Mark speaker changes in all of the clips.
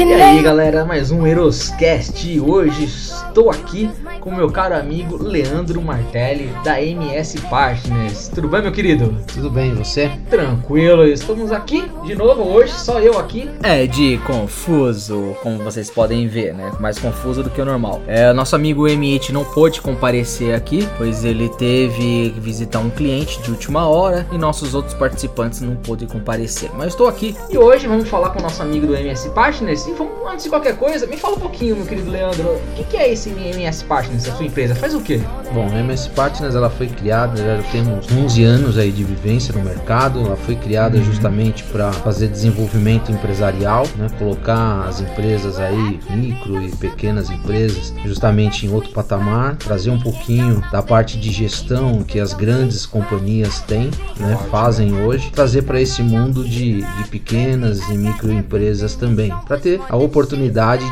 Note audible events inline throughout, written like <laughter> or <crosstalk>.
Speaker 1: E aí galera, mais um Eroscast. Hoje estou aqui com meu caro amigo Leandro Martelli da MS Partners. Tudo bem, meu querido?
Speaker 2: Tudo bem, você?
Speaker 1: Tranquilo, estamos aqui de novo hoje, só eu aqui.
Speaker 2: É de confuso, como vocês podem ver, né? Mais confuso do que o normal. É, nosso amigo M8 não pôde comparecer aqui, pois ele teve que visitar um cliente de última hora e nossos outros participantes não pôde comparecer. Mas estou aqui.
Speaker 1: E hoje vamos falar com o nosso amigo do MS Partners. E vamos, antes de qualquer coisa, me fala um pouquinho, meu querido Leandro, o que, que é esse MS Partners, a sua empresa? Faz o quê?
Speaker 3: Bom, a MS Partners ela foi criada, já temos 11 anos aí de vivência no mercado. Ela foi criada uhum. justamente para fazer desenvolvimento empresarial, né? Colocar as empresas aí, micro e pequenas empresas, justamente em outro patamar, trazer um pouquinho da parte de gestão que as grandes companhias têm, né? Fazem hoje, trazer para esse mundo de, de pequenas e microempresas também, para ter a oportunidade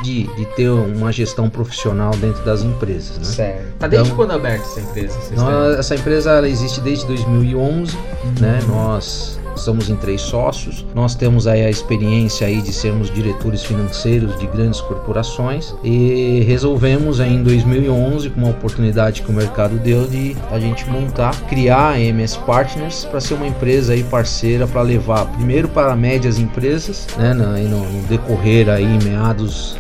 Speaker 3: de, de ter uma gestão profissional dentro das empresas. Né?
Speaker 1: Certo. Tá desde então, quando aberta essa empresa?
Speaker 3: Nós, essa empresa ela existe desde 2011, uhum. né? Nós somos em três sócios. Nós temos aí a experiência aí de sermos diretores financeiros de grandes corporações e resolvemos aí em 2011 com uma oportunidade que o mercado deu de a gente montar, criar a MS Partners para ser uma empresa aí parceira para levar primeiro para médias empresas, né, no, no decorrer aí meados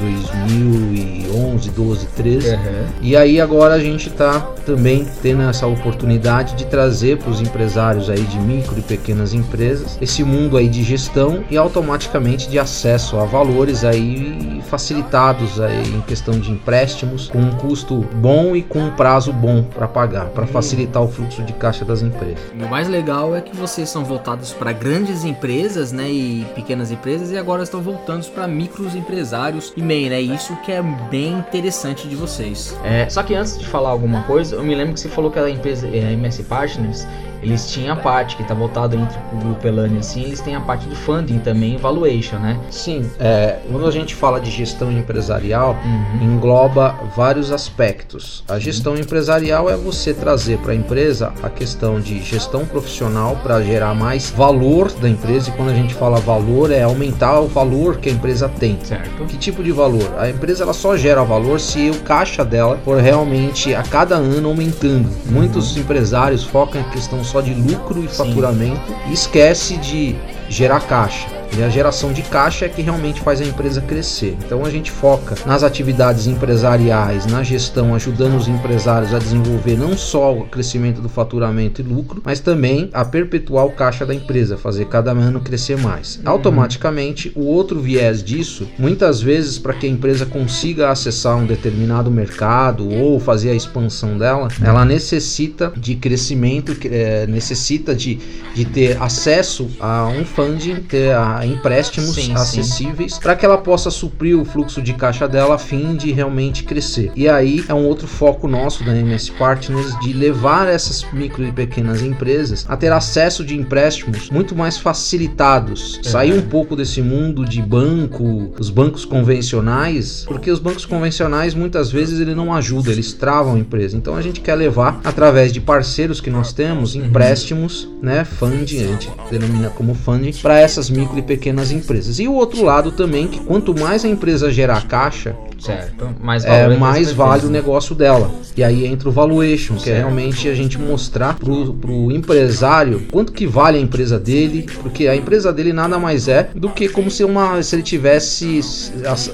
Speaker 3: 2011, 12, 13. Uhum. E aí agora a gente está também tendo essa oportunidade de trazer para os empresários aí de micro e pequenas empresas esse mundo aí de gestão e automaticamente de acesso a valores aí facilitados aí em questão de empréstimos com um custo bom e com um prazo bom para pagar, para facilitar o fluxo de caixa das empresas.
Speaker 2: E o mais legal é que vocês são voltados para grandes empresas, né, e pequenas empresas e agora estão voltando para micros empresários e MEI, né? Isso que é bem interessante de vocês.
Speaker 1: É, só que antes de falar alguma coisa, eu me lembro que você falou que a empresa, a MS Partners, eles tinham a parte que está voltada entre o grupo Elane assim, eles têm a parte de funding também, valuation, né?
Speaker 3: Sim, é, quando a gente fala de gestão empresarial, uhum. engloba vários aspectos. A gestão empresarial é você trazer para a empresa a questão de gestão profissional para gerar mais valor da empresa, e quando a gente fala valor, é aumentar o valor que a empresa tem.
Speaker 1: Certo.
Speaker 3: Que tipo de valor? A empresa ela só gera valor se o caixa dela for realmente a cada ano aumentando. Uhum. Muitos empresários focam em questão só de lucro e faturamento e esquece de gerar caixa. E a geração de caixa é que realmente faz a empresa crescer. Então a gente foca nas atividades empresariais, na gestão, ajudando os empresários a desenvolver não só o crescimento do faturamento e lucro, mas também a perpetuar o caixa da empresa, fazer cada ano crescer mais. Uhum. Automaticamente, o outro viés disso, muitas vezes para que a empresa consiga acessar um determinado mercado ou fazer a expansão dela, ela necessita de crescimento, é, necessita de, de ter acesso a um funding, ter a empréstimos sim, acessíveis para que ela possa suprir o fluxo de caixa dela a fim de realmente crescer. E aí é um outro foco nosso da MS Partners de levar essas micro e pequenas empresas a ter acesso de empréstimos muito mais facilitados, é. sair um pouco desse mundo de banco, os bancos convencionais, porque os bancos convencionais muitas vezes ele não ajuda, eles travam a empresa. Então a gente quer levar através de parceiros que nós temos uhum. empréstimos, né, funding, a gente denomina como funding para essas micro e pequenas empresas. E o outro lado também, que quanto mais a empresa gerar caixa,
Speaker 1: certo,
Speaker 3: mais, é, mais vale o negócio dela. E aí entra o valuation, que é certo. é realmente a gente mostrar pro, pro empresário quanto que vale a empresa dele, porque a empresa dele nada mais é do que como se, uma, se ele tivesse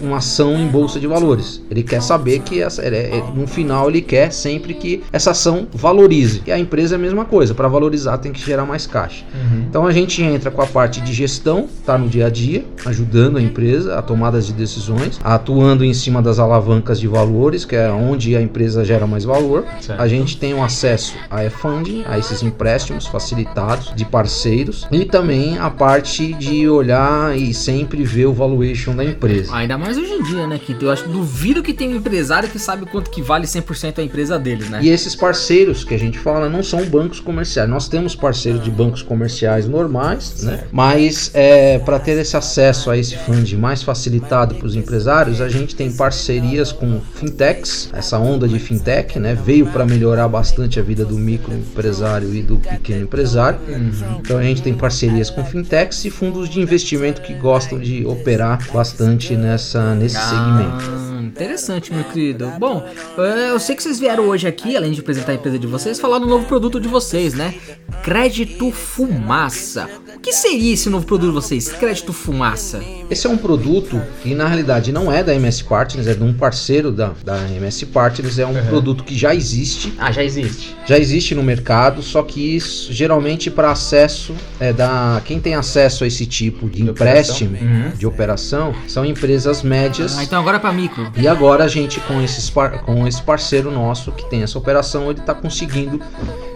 Speaker 3: uma ação em bolsa de valores. Ele quer saber que essa, é, no final ele quer sempre que essa ação valorize. E a empresa é a mesma coisa, para valorizar tem que gerar mais caixa. Uhum. Então a gente entra com a parte de gestão, tá no dia a dia, ajudando a empresa a tomadas de decisões, atuando em cima das alavancas de valores, que é onde a empresa gera mais valor. Certo. A gente tem um acesso a e-funding, a esses empréstimos facilitados de parceiros e também a parte de olhar e sempre ver o valuation da empresa.
Speaker 2: Ainda mais hoje em dia, né, que eu acho duvido que tem um empresário que sabe quanto que vale 100% a empresa deles, né?
Speaker 3: E esses parceiros que a gente fala não são bancos comerciais. Nós temos parceiros de bancos comerciais normais, né? Mas é, é, para ter esse acesso a esse fundo mais facilitado para os empresários, a gente tem parcerias com fintechs. Essa onda de fintech né, veio para melhorar bastante a vida do microempresário e do pequeno empresário. Uhum. Então a gente tem parcerias com fintechs e fundos de investimento que gostam de operar bastante nessa, nesse ah. segmento.
Speaker 2: Interessante, meu querido. Bom, eh, eu sei que vocês vieram hoje aqui, além de apresentar a empresa de vocês, falar do novo produto de vocês, né? Crédito Fumaça. O que seria esse novo produto de vocês? Crédito Fumaça.
Speaker 3: Esse é um produto que na realidade não é da MS Partners, é de um parceiro da, da MS Partners, é um uhum. produto que já existe.
Speaker 1: Ah, já existe.
Speaker 3: Já existe no mercado, só que isso geralmente para acesso é da quem tem acesso a esse tipo de, de empréstimo, operação. Uhum. de operação, são empresas médias.
Speaker 2: Ah, então agora é para micro.
Speaker 3: E agora a gente, com, esses com esse parceiro nosso que tem essa operação, ele está conseguindo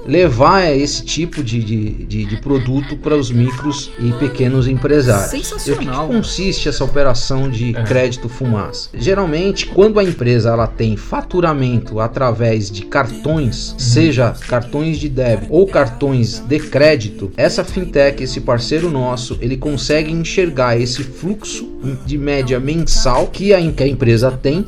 Speaker 3: levar esse tipo de, de, de, de produto para os micros e pequenos empresários.
Speaker 2: Sensacional.
Speaker 3: E o que consiste essa operação de é. crédito fumaça? Geralmente, quando a empresa ela tem faturamento através de cartões, uhum. seja cartões de débito ou cartões de crédito, essa fintech, esse parceiro nosso, ele consegue enxergar esse fluxo de média mensal que a, que a empresa tem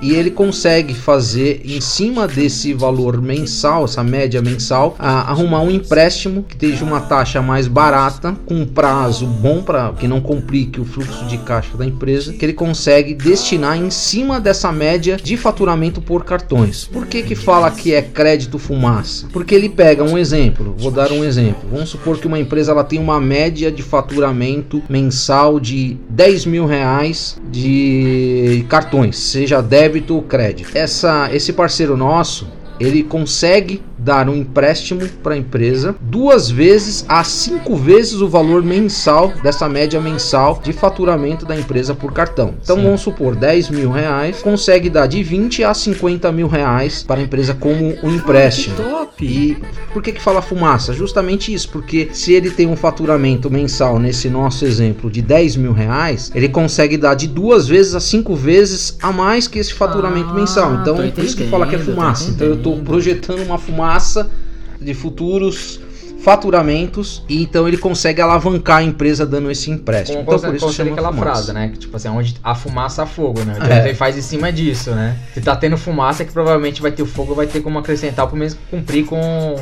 Speaker 3: E ele consegue fazer em cima desse valor mensal, essa média mensal mensal a arrumar um empréstimo que esteja uma taxa mais barata, com um prazo bom para que não complique o fluxo de caixa da empresa, que ele consegue destinar em cima dessa média de faturamento por cartões. Por que que fala que é crédito fumaça? Porque ele pega um exemplo, vou dar um exemplo. Vamos supor que uma empresa ela tem uma média de faturamento mensal de 10 mil reais de cartões, seja débito ou crédito. Essa, esse parceiro nosso, ele consegue dar um empréstimo para a empresa duas vezes a cinco vezes o valor mensal dessa média mensal de faturamento da empresa por cartão. Então Sim. vamos supor 10 mil reais, consegue dar de 20 a 50 mil reais para a empresa como um empréstimo.
Speaker 2: Top.
Speaker 3: E por que que fala fumaça? Justamente isso, porque se ele tem um faturamento mensal nesse nosso exemplo de 10 mil reais, ele consegue dar de duas vezes a cinco vezes a mais que esse faturamento ah, mensal. Então por isso que fala que é fumaça. Então eu estou projetando uma fumaça massa de futuros faturamentos e então ele consegue alavancar a empresa dando esse empréstimo.
Speaker 1: Como
Speaker 3: então
Speaker 1: por isso chama aquela fumaça. frase, né? Que tipo assim, onde a fumaça a fogo, né? Então é. ele faz em cima disso, né? Se tá tendo fumaça, é que provavelmente vai ter o fogo, vai ter como acrescentar para mesmo cumprir com,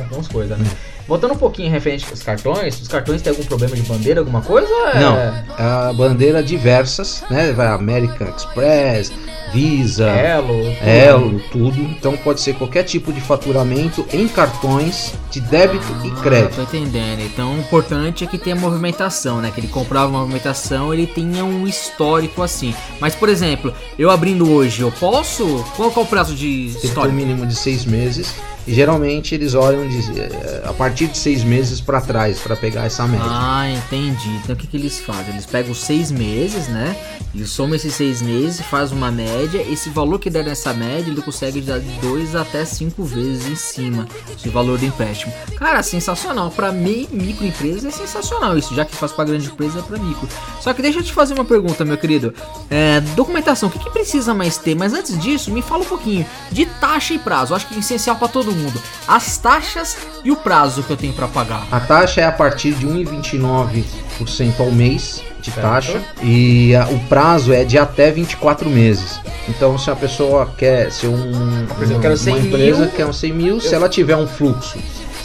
Speaker 1: com as coisas, né? É. Voltando um pouquinho referente aos cartões, os cartões têm algum problema de bandeira, alguma coisa?
Speaker 3: É... Não, a bandeira diversas, né? Vai American Express, Visa,
Speaker 1: Elo,
Speaker 3: tudo. Elo, tudo. Então pode ser qualquer tipo de faturamento em cartões de débito ah, e crédito.
Speaker 2: Tô entendendo. Então o importante é que tenha movimentação, né? Que ele comprava uma movimentação, ele tenha um histórico assim. Mas por exemplo, eu abrindo hoje, eu posso? Qual é o prazo de histórico?
Speaker 3: Tem um mínimo de seis meses. E geralmente eles olham de, eh, a partir de seis meses para trás para pegar essa média.
Speaker 2: Ah, entendi. Então o que, que eles fazem? Eles pegam seis meses, né? Eles somam esses seis meses, faz uma média. Esse valor que der nessa média, ele consegue dar dois até cinco vezes em cima do valor do empréstimo. Cara, sensacional. Para mim, microempresa é sensacional isso, já que faz para grande empresa é para micro. Só que deixa eu te fazer uma pergunta, meu querido. É, documentação, o que, que precisa mais ter? Mas antes disso, me fala um pouquinho de taxa e prazo. Acho que é essencial para todo todo mundo. As taxas e o prazo que eu tenho para pagar.
Speaker 3: A taxa é a partir de 1,29% ao mês de certo. taxa e a, o prazo é de até 24 meses. Então, se a pessoa quer ser um,
Speaker 1: Por exemplo, um, uma
Speaker 3: empresa mil, quer um 100 mil, eu... se ela tiver um fluxo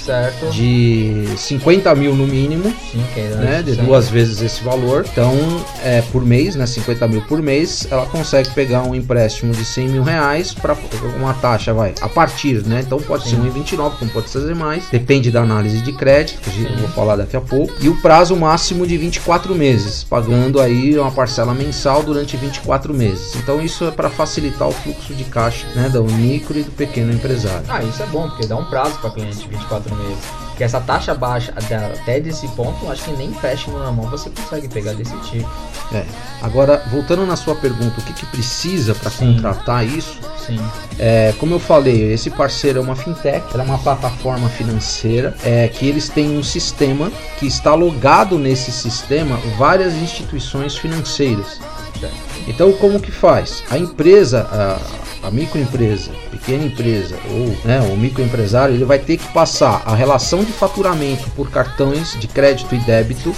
Speaker 1: certo.
Speaker 3: de 50 mil no mínimo, Sim, é né, de duas vezes esse valor. Então, é, por mês, né, 50 mil por mês, ela consegue pegar um empréstimo de 100 mil reais para uma taxa, vai, a partir, né? Então pode Sim. ser 1,29, como pode ser mais, depende da análise de crédito, que eu vou falar daqui a pouco, e o prazo máximo de 24 meses, pagando aí uma parcela mensal durante 24 meses. Então isso é para facilitar o fluxo de caixa, né, do micro e do pequeno empresário.
Speaker 1: Ah, isso é bom, porque dá um prazo para cliente, 24 meses. Que essa taxa baixa até desse ponto, acho que nem empréstimo na mão você consegue pegar desse tipo.
Speaker 3: É. Agora, voltando na sua pergunta, o que, que precisa para contratar isso?
Speaker 1: Sim.
Speaker 3: É, como eu falei, esse parceiro é uma fintech, é uma plataforma financeira, é que eles têm um sistema que está logado nesse sistema várias instituições financeiras. Então, como que faz? A empresa, a, a microempresa, pequena empresa ou né, o microempresário, ele vai ter que passar a relação de faturamento por cartões de crédito e débito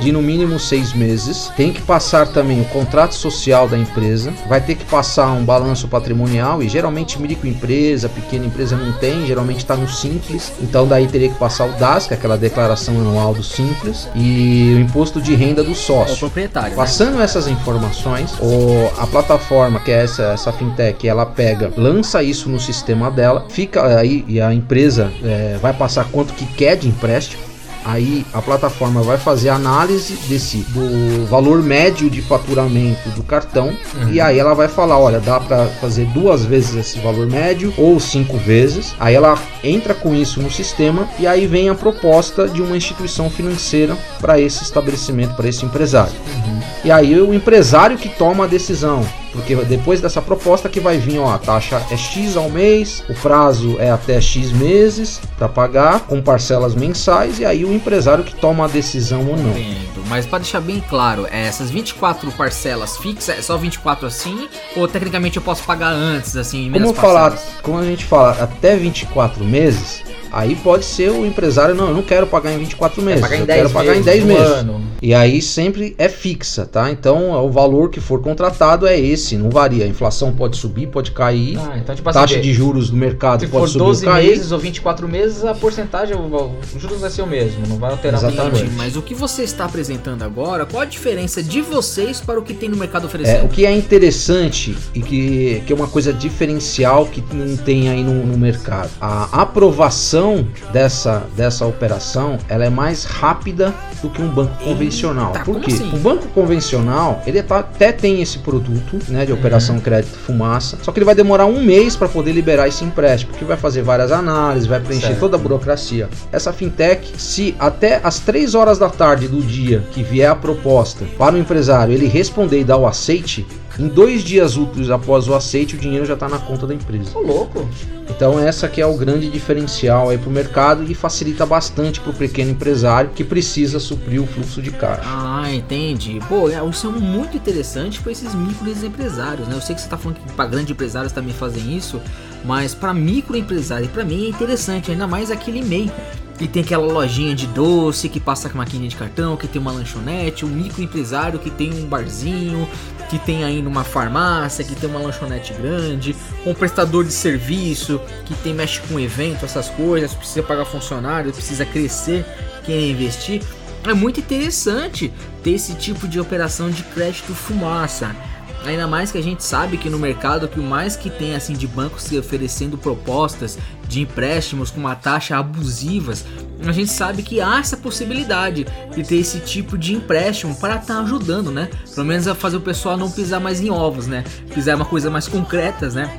Speaker 3: de no mínimo seis meses. Tem que passar também o contrato social da empresa. Vai ter que passar um balanço patrimonial e geralmente microempresa, pequena empresa não tem, geralmente está no simples. Então daí teria que passar o DAS, que é aquela declaração anual do simples, e o imposto de renda do sócio. É o
Speaker 2: proprietário. Né?
Speaker 3: Passando né? essas informações, o, a plataforma que é essa, essa fintech, ela pega, lança isso no sistema dela, fica aí e a empresa é, vai passar quanto que quer de empréstimo Aí a plataforma vai fazer análise desse do valor médio de faturamento do cartão uhum. e aí ela vai falar, olha, dá para fazer duas vezes esse valor médio ou cinco vezes. Aí ela entra com isso no sistema e aí vem a proposta de uma instituição financeira para esse estabelecimento, para esse empresário. Uhum. E aí o empresário que toma a decisão porque depois dessa proposta que vai vir, ó, a taxa é X ao mês, o prazo é até X meses para pagar, com parcelas mensais, e aí o empresário que toma a decisão ou não.
Speaker 2: Entendo. Mas para deixar bem claro, é, essas 24 parcelas fixas, é só 24 assim? Ou tecnicamente eu posso pagar antes, assim,
Speaker 3: Como falar, como a gente fala, até 24 meses, Aí pode ser o empresário, não, eu não quero pagar em 24 meses, eu quero pagar em 10 meses. Ano. E aí sempre é fixa, tá? Então o valor que for contratado é esse, não varia. A inflação pode subir, pode cair. Ah, então, tipo assim, taxa de juros do mercado pode subir ou cair.
Speaker 1: meses ou 24 meses, a porcentagem, o, juros vai ser o mesmo, não vai alterar
Speaker 2: Exatamente. Muito. Mas o que você está apresentando agora, qual a diferença de vocês para o que tem no mercado oferecendo?
Speaker 3: É, o que é interessante e que, que é uma coisa diferencial que não tem aí no, no mercado. A aprovação dessa, dessa operação ela é mais rápida do que um banco convencional. Por quê? Assim? O banco convencional ele tá, até tem esse produto né, de operação uhum. crédito fumaça, só que ele vai demorar um mês para poder liberar esse empréstimo, porque vai fazer várias análises, vai preencher certo. toda a burocracia. Essa fintech, se até as 3 horas da tarde do dia que vier a proposta para o empresário ele responder e dar o aceite, em dois dias úteis após o aceite, o dinheiro já está na conta da empresa.
Speaker 1: Ô, louco!
Speaker 3: Então essa que é o grande diferencial aí para o mercado e facilita bastante para o pequeno empresário que precisa suprir o fluxo de caixa.
Speaker 2: Ah, entendi. Pô, é, isso é muito interessante para esses microempresários, né? Eu sei que você está falando que para grandes empresários também fazem isso, mas para microempresário, para mim é interessante, ainda mais aquele e-mail e tem aquela lojinha de doce que passa com maquininha de cartão, que tem uma lanchonete, um microempresário que tem um barzinho, que tem ainda uma farmácia, que tem uma lanchonete grande, um prestador de serviço que tem mexe com evento, essas coisas, precisa pagar funcionário, precisa crescer, quer investir. É muito interessante ter esse tipo de operação de crédito fumaça. Ainda mais que a gente sabe que no mercado que o mais que tem assim de bancos se oferecendo propostas de empréstimos com uma taxa abusivas, a gente sabe que há essa possibilidade de ter esse tipo de empréstimo para estar tá ajudando, né? Pelo menos a fazer o pessoal não pisar mais em ovos, né? Pisar uma coisa mais concretas, né?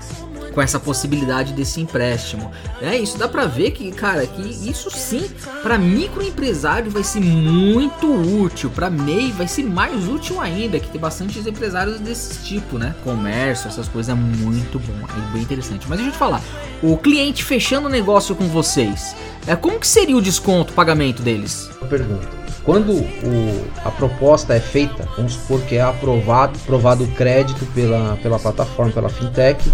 Speaker 2: Com essa possibilidade desse empréstimo. É isso, dá para ver que, cara, que isso sim para microempresário vai ser muito útil, para MEI vai ser mais útil ainda, que tem bastantes empresários desse tipo, né? Comércio, essas coisas é muito bom, é bem interessante. Mas deixa eu te falar, o cliente fechando negócio com vocês, é como que seria o desconto, o pagamento deles?
Speaker 3: Pergunta. Quando o, a proposta é feita, vamos supor que é aprovado, aprovado o crédito pela, pela plataforma, pela fintech,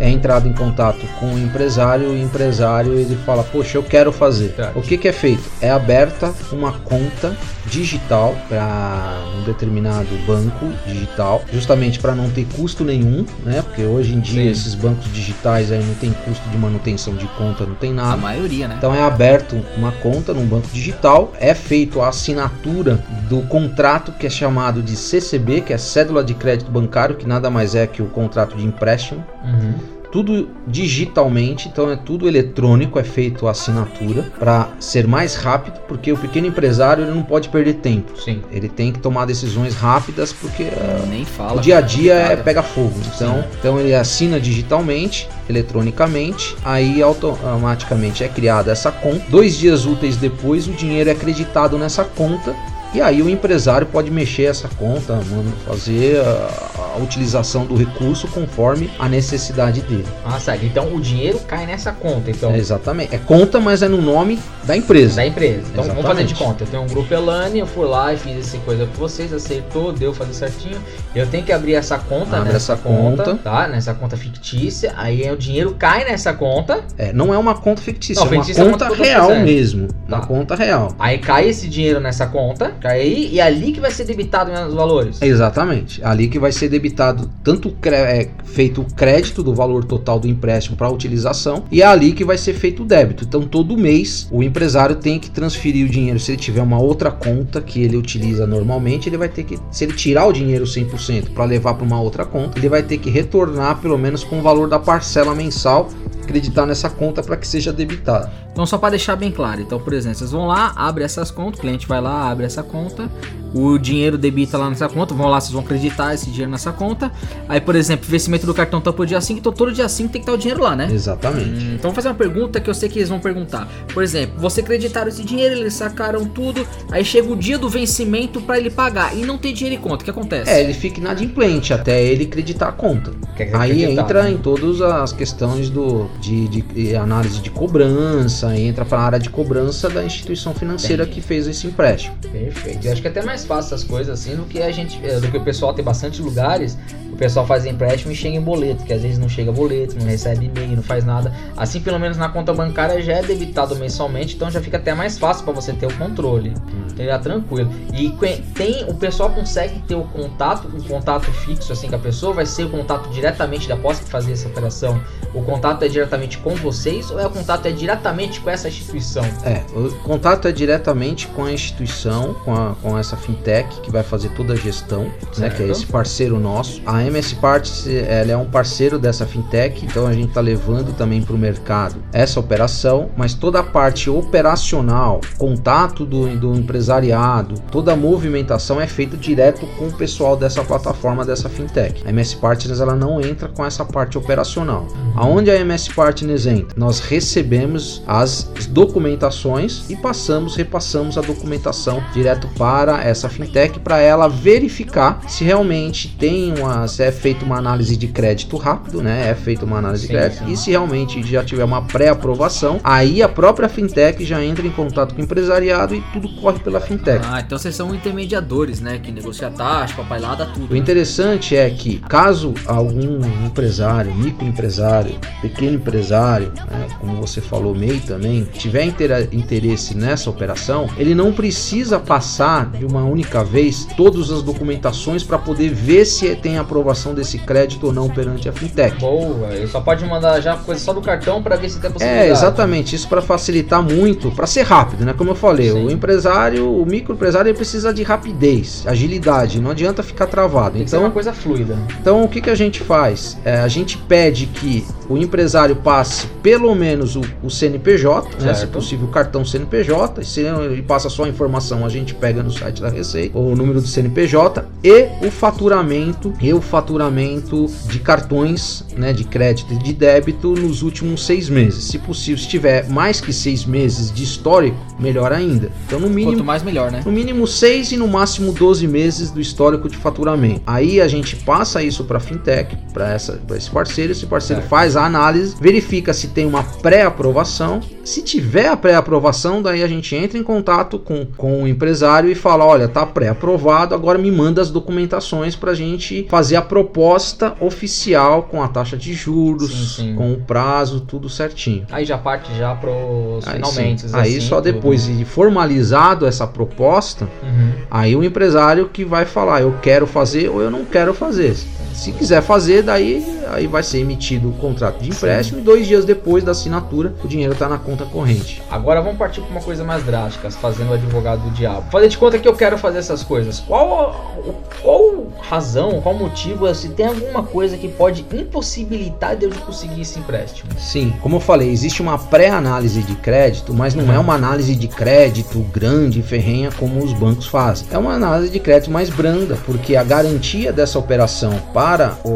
Speaker 3: é entrado em contato com o empresário, o empresário ele fala, poxa, eu quero fazer. O que, que é feito? É aberta uma conta digital para um determinado banco digital, justamente para não ter custo nenhum, né? Porque hoje em dia Sim. esses bancos digitais aí não tem custo de manutenção de conta, não tem nada. A
Speaker 2: maioria, né?
Speaker 3: Então é aberto uma conta num banco digital, é feito a assinatura do contrato que é chamado de CCB, que é cédula de crédito bancário, que nada mais é que o contrato de empréstimo. Uhum tudo digitalmente, então é tudo eletrônico, é feito a assinatura para ser mais rápido, porque o pequeno empresário ele não pode perder tempo.
Speaker 2: Sim.
Speaker 3: Ele tem que tomar decisões rápidas porque uh,
Speaker 2: nem fala.
Speaker 3: O dia a dia é pega fogo. Então, então ele assina digitalmente, eletronicamente, aí automaticamente é criada essa conta. Dois dias úteis depois, o dinheiro é acreditado nessa conta e aí o empresário pode mexer essa conta, mano, fazer uh, a utilização do recurso conforme a necessidade dele.
Speaker 1: Ah, certo. Então o dinheiro cai nessa conta. Então,
Speaker 3: É, exatamente. É conta, mas é no nome da empresa.
Speaker 1: da empresa. Então vamos fazer de
Speaker 3: Exatamente.
Speaker 1: conta. Eu tenho um grupo Elane, eu fui lá e fiz essa coisa com vocês, acertou, deu fazer certinho. Eu tenho que abrir essa conta
Speaker 3: Abre
Speaker 1: nessa
Speaker 3: essa
Speaker 1: conta,
Speaker 3: conta.
Speaker 1: tá? Nessa conta fictícia. Aí o dinheiro cai nessa conta.
Speaker 3: É, não é uma conta fictícia,
Speaker 1: Não,
Speaker 3: é uma
Speaker 1: fictícia é uma
Speaker 3: conta
Speaker 1: conta
Speaker 3: real mesmo.
Speaker 1: Tá.
Speaker 3: Uma conta real.
Speaker 1: Aí cai esse dinheiro nessa conta, aí, e ali que vai ser debitado os valores.
Speaker 3: Exatamente. Ali que vai ser debitado tanto é, feito o crédito do valor total do empréstimo para utilização e é ali que vai ser feito o débito. Então todo mês o empresário tem que transferir o dinheiro. Se ele tiver uma outra conta que ele utiliza normalmente, ele vai ter que, se ele tirar o dinheiro 100% para levar para uma outra conta, ele vai ter que retornar pelo menos com o valor da parcela mensal, acreditar nessa conta para que seja debitada.
Speaker 2: Então, só para deixar bem claro, então, por exemplo, vocês vão lá, abre essas contas, o cliente vai lá, abre essa conta, o dinheiro debita lá nessa conta, vão lá, vocês vão acreditar esse dinheiro nessa conta. Aí, por exemplo, o vencimento do cartão tá pro dia 5, então todo dia 5 tem que estar o dinheiro lá, né?
Speaker 3: Exatamente.
Speaker 2: Hum, Então vou fazer uma pergunta que eu sei que eles vão perguntar. Por exemplo, você acreditaram esse dinheiro, eles sacaram tudo, aí chega o dia do vencimento para ele pagar e não tem dinheiro em conta, o que acontece?
Speaker 3: É, ele fica inadimplente até ele acreditar a conta.
Speaker 1: Quer
Speaker 3: Aí entra
Speaker 1: né?
Speaker 3: em todas as questões do, de, de- análise de cobrança, entra para a área de cobrança da instituição financeira que fez esse empréstimo.
Speaker 1: Perfeito. Eu acho que é até mais fácil essas coisas assim do que a gente. eh, Do que o pessoal tem bastante lugares. O pessoal faz empréstimo e chega em boleto, que às vezes não chega boleto, não recebe e-mail, não faz nada. Assim, pelo menos na conta bancária já é debitado mensalmente, então já fica até mais fácil para você ter o controle. Então já tranquilo. E tem, o pessoal consegue ter o contato, o contato fixo assim com a pessoa, vai ser o contato diretamente da posse que fazer essa operação. O contato é diretamente com vocês ou é o contato é diretamente com essa instituição?
Speaker 3: É, o contato é diretamente com a instituição, com, a- com essa fintech que vai fazer toda a gestão, né, que é
Speaker 1: Certo.
Speaker 3: esse parceiro nosso. A MS Parts ela é um parceiro dessa fintech, então a gente está levando também para o mercado essa operação, mas toda a parte operacional, contato do, do empresariado, toda a movimentação é feita direto com o pessoal dessa plataforma, dessa fintech. A MS Partners ela não entra com essa parte operacional. Aonde a MS Partners entra? Nós recebemos as documentações e passamos, repassamos a documentação direto para essa fintech para ela verificar se realmente tem uma, é feita uma análise de crédito rápido, né? É feita uma análise
Speaker 1: Sim,
Speaker 3: de crédito
Speaker 1: sim.
Speaker 3: e se realmente já tiver uma pré-aprovação, aí a própria fintech já entra em contato com o empresariado e tudo corre pela fintech.
Speaker 2: Ah, então vocês são intermediadores, né? Que negocia taxa, papai lá, dá tudo.
Speaker 3: O
Speaker 2: né?
Speaker 3: interessante é que, caso algum empresário, microempresário, pequeno empresário, né, como você falou, MEI também, tiver interesse nessa operação, ele não precisa passar de uma única vez todas as documentações para poder ver se tem aprovação desse crédito ou não perante a fintech.
Speaker 1: Boa, ele só pode mandar já coisa só do cartão para ver se tem possibilidade.
Speaker 3: É, exatamente, isso para facilitar muito, para ser rápido, né? Como eu falei,
Speaker 1: Sim.
Speaker 3: o empresário, o microempresário, ele precisa de rapidez, agilidade, não adianta ficar travado.
Speaker 1: Tem que ser
Speaker 3: Então,
Speaker 1: uma coisa fluida.
Speaker 3: Então o que, que a gente faz? É, a gente pede que o empresário passe pelo menos o, o CNPJ, né, se possível o cartão CNPJ. Se ele passa só a informação, a gente pega no site da Receita o número do CNPJ e o faturamento e o faturamento de cartões né, de crédito e de débito nos últimos seis meses. Se possível, se tiver mais que seis meses de histórico, melhor ainda. Então no mínimo
Speaker 2: Quanto mais, melhor, né?
Speaker 3: no mínimo 6 e no máximo 12 meses do histórico de faturamento. Aí a gente passa isso para fintech, para esse parceiro, esse parceiro
Speaker 1: Certo.
Speaker 3: faz a análise, verifica se tem uma pré-aprovação. Se tiver a pré-aprovação, daí a gente entra em contato com, com o empresário e fala: olha, tá pré-aprovado, agora me manda as documentações para a gente fazer a proposta oficial com a taxa de juros,
Speaker 1: Sim, sim.
Speaker 3: com o prazo, tudo certinho.
Speaker 1: Aí já parte já pros
Speaker 3: Aí,
Speaker 1: finalmente.
Speaker 3: sim. Aí só depois de formalizado essa proposta,
Speaker 1: Uhum.
Speaker 3: Aí o empresário que vai falar, eu quero fazer ou eu não quero fazer. Se quiser fazer, daí aí vai ser emitido o contrato de empréstimo e dois dias depois da assinatura o dinheiro está na conta corrente.
Speaker 1: Agora vamos partir para uma coisa mais drástica, fazendo o advogado do diabo. Fazer de conta que eu quero fazer essas coisas. Qual, qual razão, qual motivo, se tem alguma coisa que pode impossibilitar de eu conseguir esse empréstimo?
Speaker 3: Sim, como eu falei, existe uma pré-análise de crédito, mas não é uma análise de crédito grande e ferrenha como os bancos fazem. É uma análise de crédito mais branda, porque a garantia dessa operação para o,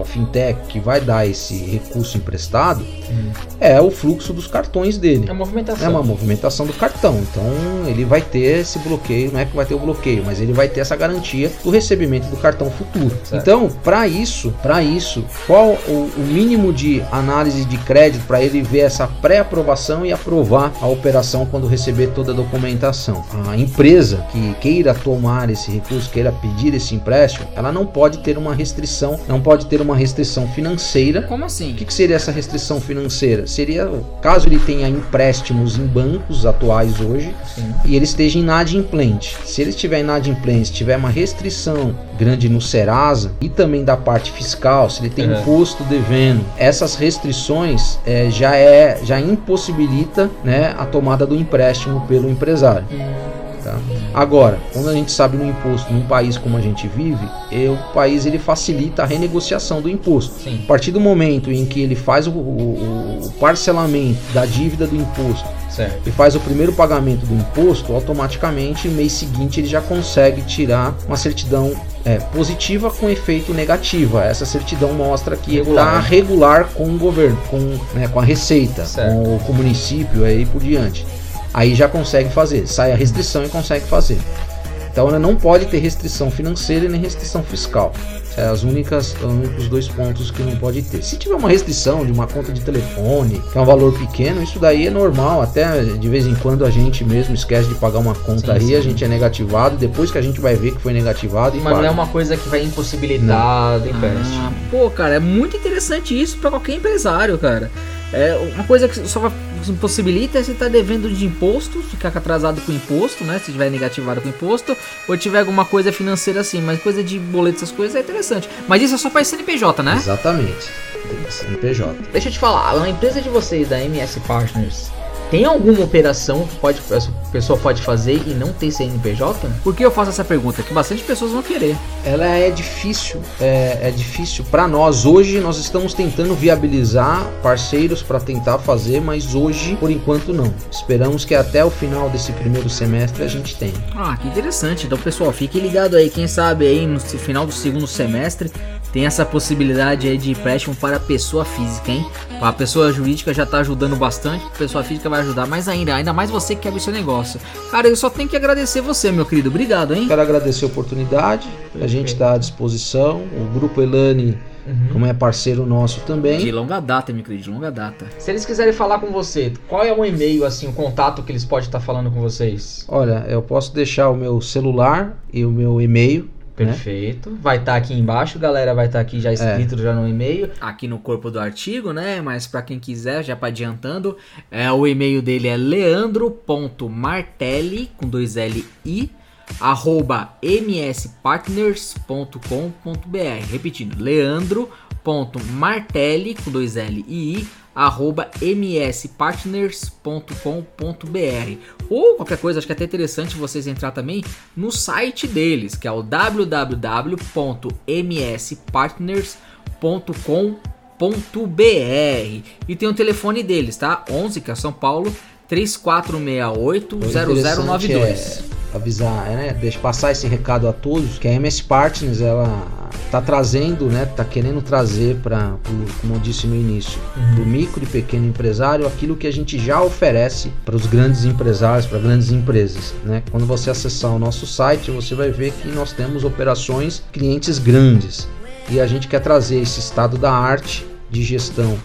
Speaker 3: o- fintech que vai dar esse recurso emprestado é o fluxo dos cartões dele.
Speaker 1: É uma movimentação.
Speaker 3: É uma movimentação do cartão, então ele vai ter esse bloqueio, não é que vai ter o bloqueio, mas ele vai ter essa garantia do recebimento do cartão futuro. Certo. Então, para isso, para isso, qual o, o, mínimo de análise de crédito para ele ver essa pré-aprovação e aprovar a operação quando receber toda a documentação? A empresa que queira tomar esse recurso, queira pedir esse empréstimo, ela não pode ter uma restrição, não pode ter uma restrição financeira.
Speaker 2: Como assim?
Speaker 3: O que, que seria essa restrição financeira? Seria caso ele tenha empréstimos em bancos atuais hoje Sim. e ele esteja inadimplente. Se ele estiver inadimplente, tiver uma restrição grande no Serasa e também da parte fiscal, se ele tem é. imposto devendo, essas restrições é, já é já impossibilita né, a tomada do empréstimo pelo empresário. Tá? Agora, quando a gente sabe no imposto, num país como a gente vive, é, o país ele facilita a renegociação do imposto. Sim. A partir do momento em que ele faz o, o, o parcelamento da dívida do imposto certo. e faz o primeiro pagamento do imposto, automaticamente, no mês seguinte, ele já consegue tirar uma certidão é, positiva com efeito negativa. Essa certidão mostra que está regular com o governo, com, né, com a receita, com, com o município aí por diante aí já consegue fazer, sai a restrição e consegue fazer. Então ela não pode ter restrição financeira nem restrição fiscal. É as únicas, os dois pontos que não pode ter. Se tiver uma restrição de uma conta de telefone, que é um valor pequeno, isso daí é normal. Até de vez em quando a gente mesmo esquece de pagar uma conta sim, aí, sim. a gente é negativado. Depois que a gente vai ver que foi negativado.
Speaker 1: Mas paga. não é uma coisa que vai impossibilitar do empréstimo. Ah,
Speaker 2: pô, cara, é muito interessante isso para qualquer empresário, cara. É uma coisa que só vai possibilita é você estar tá devendo de imposto, ficar atrasado com imposto, né? Se tiver negativado com imposto, ou tiver alguma coisa financeira assim, mas coisa de boleto, essas coisas é interessante. Mas isso é só para CNPJ, né?
Speaker 3: Exatamente. CNPJ.
Speaker 1: Deixa eu te falar, a empresa de vocês da MS Partners, tem alguma operação que pode, essa pessoa pode fazer e não ter CNPJ?
Speaker 2: Por que eu faço essa pergunta? Que bastante pessoas vão querer.
Speaker 3: Ela é difícil, é, é difícil para nós. Hoje nós estamos tentando viabilizar parceiros para tentar fazer, mas hoje, por enquanto, não. Esperamos que até o final desse primeiro semestre a gente tenha.
Speaker 2: Ah, que interessante. Então, pessoal, fique ligado aí. Quem sabe aí no final do segundo semestre tem essa possibilidade aí de empréstimo para pessoa física, hein? A pessoa jurídica já está ajudando bastante, a pessoa física vai ajudar mais ainda, ainda mais você que quer abrir seu negócio. Cara, eu só tenho que agradecer você, meu querido. Obrigado, hein?
Speaker 3: Quero agradecer a oportunidade, a gente está à disposição. O Grupo Elane Uhum. como é parceiro nosso também.
Speaker 2: De longa data, meu querido, de longa data.
Speaker 1: Se eles quiserem falar com você, qual é o e-mail, assim, o contato que eles podem estar falando com vocês?
Speaker 3: Olha, eu posso deixar o meu celular e o meu e-mail?
Speaker 1: Perfeito. Né? Vai estar tá aqui embaixo, galera. Vai estar tá aqui já escrito é. já no e-mail.
Speaker 2: Aqui no corpo do artigo, né? Mas para quem quiser, já para adiantando, é, o e-mail dele é leandro.martelli com dois L I arroba mspartners.com.br repetindo leandro.martelli com dois L e I arroba mspartners.com.br ou qualquer coisa, acho que é até interessante vocês entrar também no site deles, que é o www.mspartners.com.br e tem o telefone deles, tá? 11, que é São Paulo, 3468 0092
Speaker 3: avisar, é, né? Deixa passar esse recado a todos que a MS Partners ela tá trazendo, né? Tá querendo trazer para, como eu disse no início, uhum. do micro e pequeno empresário aquilo que a gente já oferece para os grandes empresários, para grandes empresas, né? Quando você acessar o nosso site, você vai ver que nós temos operações clientes grandes e a gente quer trazer esse estado da arte de gestão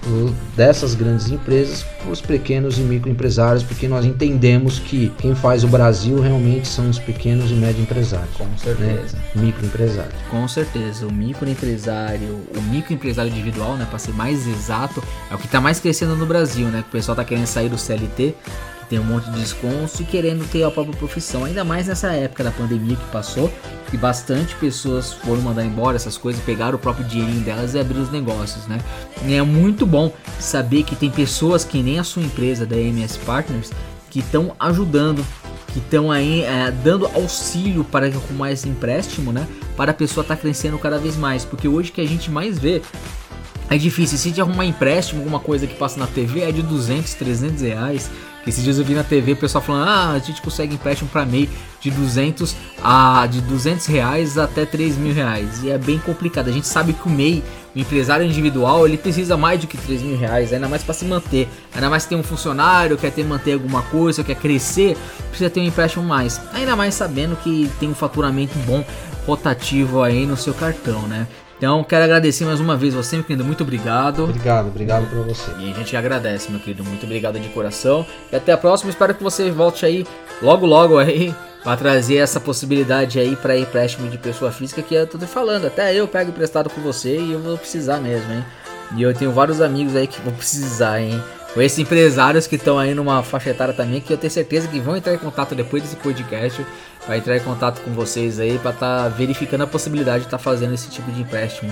Speaker 3: dessas grandes empresas para os pequenos e microempresários, porque nós entendemos que quem faz o Brasil realmente são os pequenos e médios empresários.
Speaker 2: Com certeza. Né?
Speaker 3: Microempresário.
Speaker 2: Com certeza. O microempresário, o microempresário individual, né, para ser mais exato, é o que está mais crescendo no Brasil, né? Que o pessoal está querendo sair do CLT tem um monte de desconto e querendo ter a própria profissão, ainda mais nessa época da pandemia que passou, que bastante pessoas foram mandar embora essas coisas, pegaram o próprio dinheirinho delas e abriram os negócios, né? E é muito bom saber que tem pessoas que nem a sua empresa da MS Partners que estão ajudando, que estão aí é, dando auxílio para arrumar esse empréstimo, né? Para a pessoa estar tá crescendo cada vez mais, porque hoje que a gente mais vê é difícil, se de arrumar empréstimo, alguma coisa que passa na TV é de 200, 300 reais. Esses dias eu vi na TV o pessoal falando: ah, a gente consegue empréstimo para MEI de 200 a de 200 reais até 3 mil reais. E é bem complicado. A gente sabe que o MEI O empresário individual ele precisa mais do que 3 mil reais, ainda mais para se manter. Ainda mais se tem um funcionário, quer ter manter alguma coisa, quer crescer, precisa ter um empréstimo mais. Ainda mais sabendo que tem um faturamento bom rotativo aí no seu cartão, né? Então, quero agradecer mais uma vez você, meu querido. Muito obrigado.
Speaker 3: Obrigado, obrigado pra você.
Speaker 2: E a gente agradece, meu querido. Muito obrigado de coração. E até a próxima. Espero que você volte aí logo, logo aí. <laughs> Pra trazer essa possibilidade aí para empréstimo de pessoa física que eu tô falando. Até eu pego emprestado com você e eu vou precisar mesmo, hein? E eu tenho vários amigos aí que vão precisar, hein? Com esses empresários que estão aí numa faixa etária também, que eu tenho certeza que vão entrar em contato depois desse podcast vai entrar em contato com vocês aí para estar tá verificando a possibilidade de estar tá fazendo esse tipo de empréstimo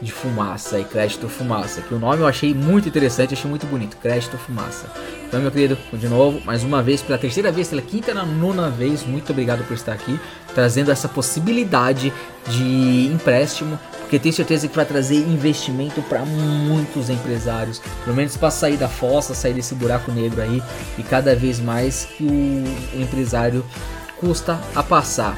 Speaker 2: de fumaça e crédito fumaça. Que o nome eu achei muito interessante, achei muito bonito, crédito fumaça. Então, meu querido, de novo, mais uma vez, pela terceira vez, pela quinta na nona vez, muito obrigado por estar aqui, trazendo essa possibilidade de empréstimo, porque tenho certeza que vai trazer investimento para muitos empresários, pelo menos para sair da fossa, sair desse buraco negro aí, e cada vez mais que o empresário custa a passar.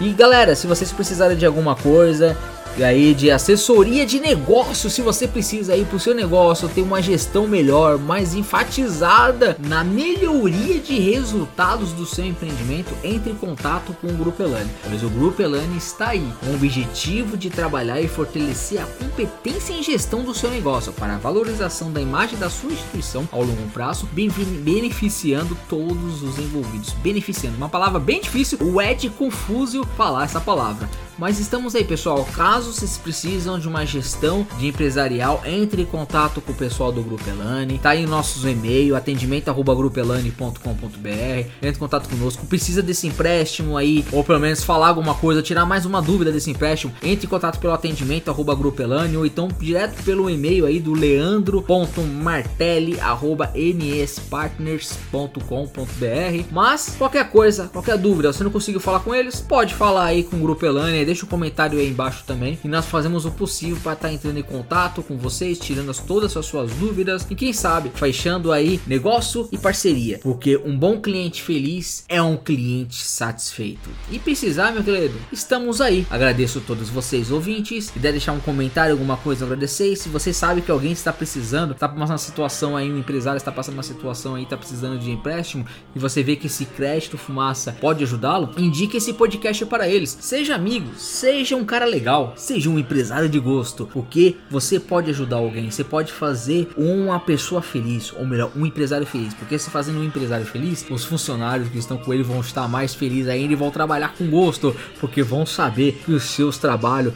Speaker 2: E galera, se vocês precisarem de alguma coisa, aí de assessoria de negócio, se você precisa aí para o seu negócio ter uma gestão melhor, mais enfatizada na melhoria de resultados do seu empreendimento, entre em contato com o Grupo Elane, pois o Grupo Elane está aí com o objetivo de trabalhar e fortalecer a competência em gestão do seu negócio para a valorização da imagem da sua instituição ao longo prazo, beneficiando todos os envolvidos. Beneficiando, uma palavra bem difícil, o Ed confuso falar essa palavra. Mas estamos aí, pessoal. Caso vocês precisam de uma gestão de empresarial, entre em contato com o pessoal do Grupo Elane. Tá aí nossos e-mail, atendimento@grupelane.com.br. Entre em contato conosco. Precisa desse empréstimo aí, ou pelo menos falar alguma coisa, tirar mais uma dúvida desse empréstimo, entre em contato pelo atendimento@grupelane ou então direto pelo e-mail aí do leandro.martelli@nspartners.com.br. Mas qualquer coisa, qualquer dúvida, você não conseguiu falar com eles, pode falar aí com o Grupo Elane deixa um comentário aí embaixo também. E nós fazemos o possível para estar tá entrando em contato com vocês, tirando as, todas as suas dúvidas. E quem sabe, fechando aí negócio e parceria. Porque um bom cliente feliz é um cliente satisfeito. E precisar, meu querido, estamos aí. Agradeço a todos vocês, ouvintes. Se der deixar um comentário, alguma coisa, agradecer. E se você sabe que alguém está precisando, está passando uma situação aí, um empresário está passando uma situação aí, está precisando de empréstimo, e você vê que esse crédito fumaça pode ajudá-lo, indique esse podcast para eles. Seja amigo, seja um cara legal, seja um empresário de gosto, porque você pode ajudar alguém, você pode fazer uma pessoa feliz, ou melhor, um empresário feliz, porque se fazendo um empresário feliz, os funcionários que estão com ele vão estar mais felizes ainda e vão trabalhar com gosto, porque vão saber que os seus trabalhos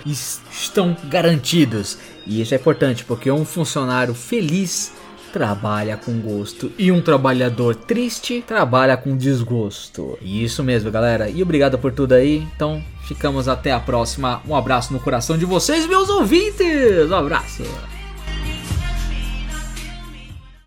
Speaker 2: estão garantidos. E isso é importante, porque um funcionário feliz trabalha com gosto e um trabalhador triste trabalha com desgosto. Isso mesmo, galera. E obrigado por tudo aí. Então, ficamos até a próxima. Um abraço no coração de vocês, meus ouvintes. Um abraço.